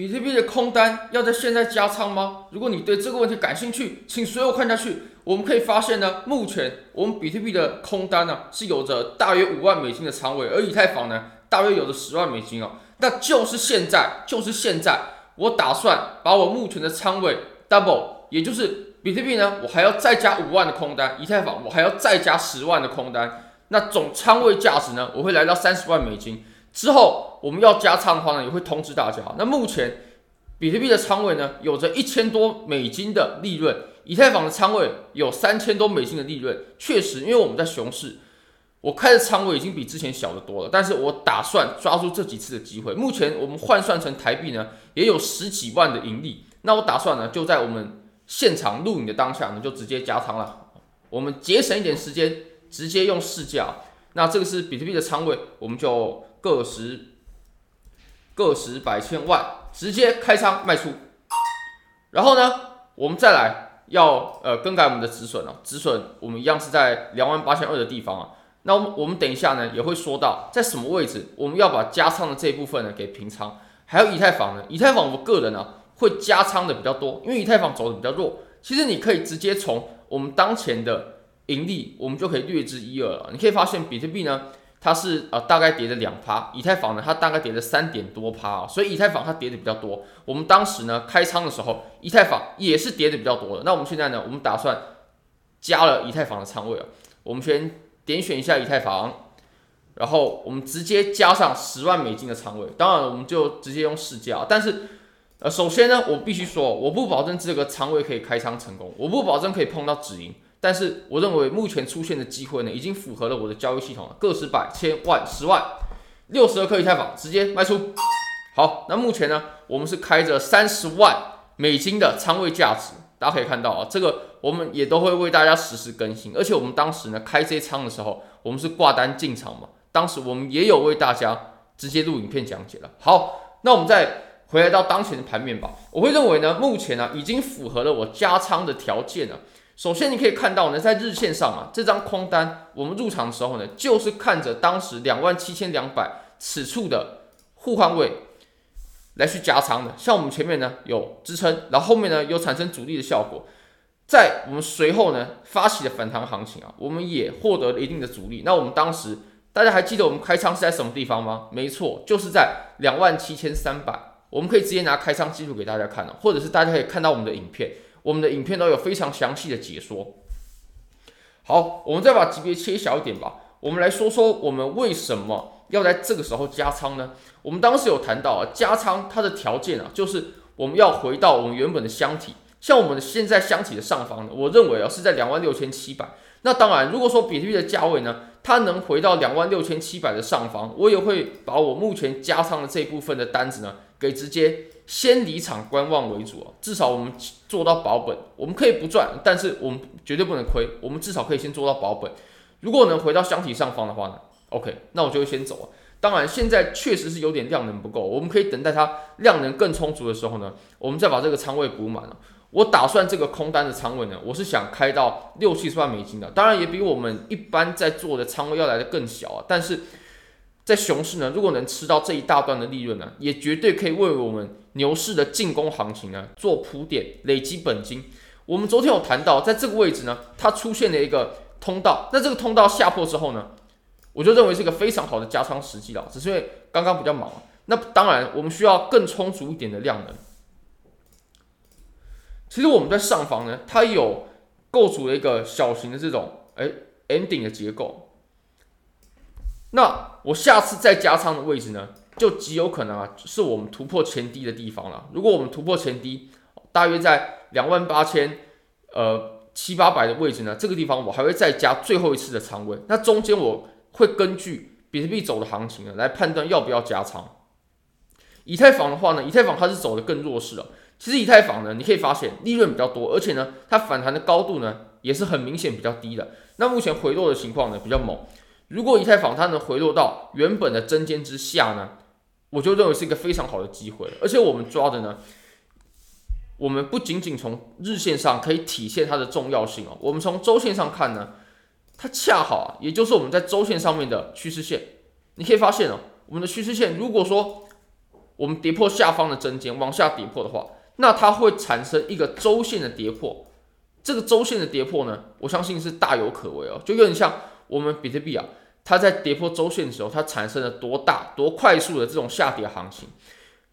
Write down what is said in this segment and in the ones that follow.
比特币的空单要在现在加仓吗？如果你对这个问题感兴趣，请随我看下去。我们可以发现呢，目前我们比特币的空单呢是有着大约五万美金的仓位，而以太坊呢大约有着十万美金哦。那就是现在，就是现在，我打算把我目前的仓位 double，也就是比特币呢，我还要再加五万的空单，以太坊我还要再加十万的空单，那总仓位价值呢，我会来到三十万美金。之后我们要加仓的话呢，也会通知大家。那目前比特币的仓位呢，有着一千多美金的利润，以太坊的仓位有三千多美金的利润。确实，因为我们在熊市，我开的仓位已经比之前小得多了。但是我打算抓住这几次的机会。目前我们换算成台币呢，也有十几万的盈利。那我打算呢，就在我们现场录影的当下呢，就直接加仓了。我们节省一点时间，直接用市价。那这个是比特币的仓位，我们就。个十、个十百千万，直接开仓卖出。然后呢，我们再来要呃更改我们的止损了。止损我们一样是在两万八千二的地方啊。那我们我们等一下呢也会说到在什么位置，我们要把加仓的这一部分呢给平仓。还有以太坊呢，以太坊我个人呢、啊、会加仓的比较多，因为以太坊走的比较弱。其实你可以直接从我们当前的盈利，我们就可以略知一二了。你可以发现比特币呢。它是呃大概跌了两趴，以太坊呢它大概跌了三点多趴啊，所以以太坊它跌的比较多。我们当时呢开仓的时候，以太坊也是跌的比较多的。那我们现在呢，我们打算加了以太坊的仓位啊，我们先点选一下以太坊，然后我们直接加上十万美金的仓位。当然我们就直接用市价，但是呃首先呢，我必须说，我不保证这个仓位可以开仓成功，我不保证可以碰到止盈。但是我认为目前出现的机会呢，已经符合了我的交易系统了。个十百千万十万六十二克以太坊直接卖出。好，那目前呢，我们是开着三十万美金的仓位价值，大家可以看到啊，这个我们也都会为大家实时更新。而且我们当时呢开这些仓的时候，我们是挂单进场嘛，当时我们也有为大家直接录影片讲解了。好，那我们再回来到当前的盘面吧。我会认为呢，目前呢已经符合了我加仓的条件了。首先，你可以看到呢，在日线上啊，这张空单我们入场的时候呢，就是看着当时两万七千两百此处的互换位来去加仓的。像我们前面呢有支撑，然后后面呢有产生阻力的效果，在我们随后呢发起的反弹行情啊，我们也获得了一定的阻力。那我们当时大家还记得我们开仓是在什么地方吗？没错，就是在两万七千三百。我们可以直接拿开仓记录给大家看了，或者是大家可以看到我们的影片。我们的影片都有非常详细的解说。好，我们再把级别切小一点吧。我们来说说我们为什么要在这个时候加仓呢？我们当时有谈到啊，加仓它的条件啊，就是我们要回到我们原本的箱体。像我们现在箱体的上方呢，我认为啊是在两万六千七百。那当然，如果说比特币的价位呢，它能回到两万六千七百的上方，我也会把我目前加仓的这一部分的单子呢，给直接。先离场观望为主啊，至少我们做到保本。我们可以不赚，但是我们绝对不能亏。我们至少可以先做到保本。如果能回到箱体上方的话呢，OK，那我就会先走啊。当然，现在确实是有点量能不够，我们可以等待它量能更充足的时候呢，我们再把这个仓位补满了。我打算这个空单的仓位呢，我是想开到六七十万美金的，当然也比我们一般在做的仓位要来的更小啊，但是。在熊市呢，如果能吃到这一大段的利润呢，也绝对可以为我们牛市的进攻行情呢做铺垫，累积本金。我们昨天有谈到，在这个位置呢，它出现了一个通道，那这个通道下破之后呢，我就认为是一个非常好的加仓时机了。只是因为刚刚比较忙，那当然我们需要更充足一点的量能。其实我们在上方呢，它有构筑了一个小型的这种哎 ending 的结构。那我下次再加仓的位置呢，就极有可能啊，是我们突破前低的地方了。如果我们突破前低，大约在两万八千呃七八百的位置呢，这个地方我还会再加最后一次的仓位。那中间我会根据比特币走的行情呢，来判断要不要加仓。以太坊的话呢，以太坊它是走的更弱势了。其实以太坊呢，你可以发现利润比较多，而且呢，它反弹的高度呢，也是很明显比较低的。那目前回落的情况呢，比较猛。如果以太坊它能回落到原本的针尖之下呢，我就认为是一个非常好的机会了。而且我们抓的呢，我们不仅仅从日线上可以体现它的重要性哦，我们从周线上看呢，它恰好啊，也就是我们在周线上面的趋势线。你可以发现哦，我们的趋势线如果说我们跌破下方的针尖往下跌破的话，那它会产生一个周线的跌破。这个周线的跌破呢，我相信是大有可为哦，就有点像我们比特币啊，它在跌破周线的时候，它产生了多大多快速的这种下跌行情。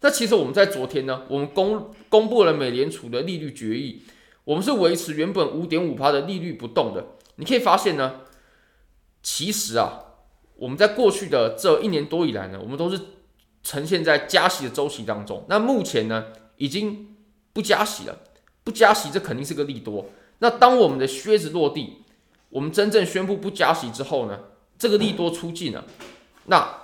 那其实我们在昨天呢，我们公公布了美联储的利率决议，我们是维持原本五点五趴的利率不动的。你可以发现呢，其实啊，我们在过去的这一年多以来呢，我们都是呈现在加息的周期当中。那目前呢，已经不加息了，不加息这肯定是个利多。那当我们的靴子落地，我们真正宣布不加息之后呢，这个利多出尽了，那。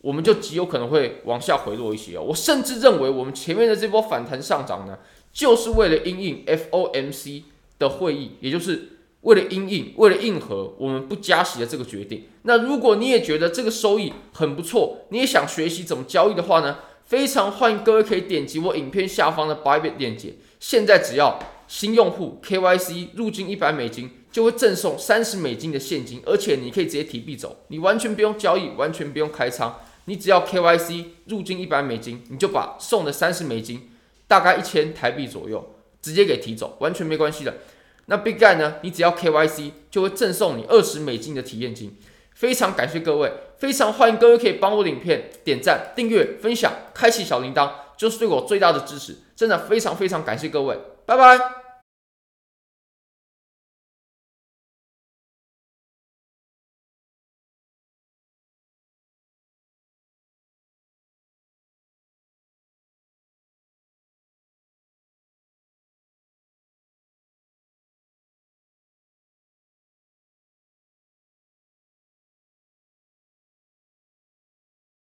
我们就极有可能会往下回落一些哦。我甚至认为，我们前面的这波反弹上涨呢，就是为了因应 FOMC 的会议，也就是为了因应，为了应和我们不加息的这个决定。那如果你也觉得这个收益很不错，你也想学习怎么交易的话呢，非常欢迎各位可以点击我影片下方的 Bybit 链接。现在只要新用户 KYC 入金一百美金，就会赠送三十美金的现金，而且你可以直接提币走，你完全不用交易，完全不用开仓。你只要 KYC 入金一百美金，你就把送的三十美金，大概一千台币左右，直接给提走，完全没关系的。那 Big Guy 呢？你只要 KYC 就会赠送你二十美金的体验金。非常感谢各位，非常欢迎各位可以帮我的影片点赞、订阅、分享、开启小铃铛，就是对我最大的支持。真的非常非常感谢各位，拜拜。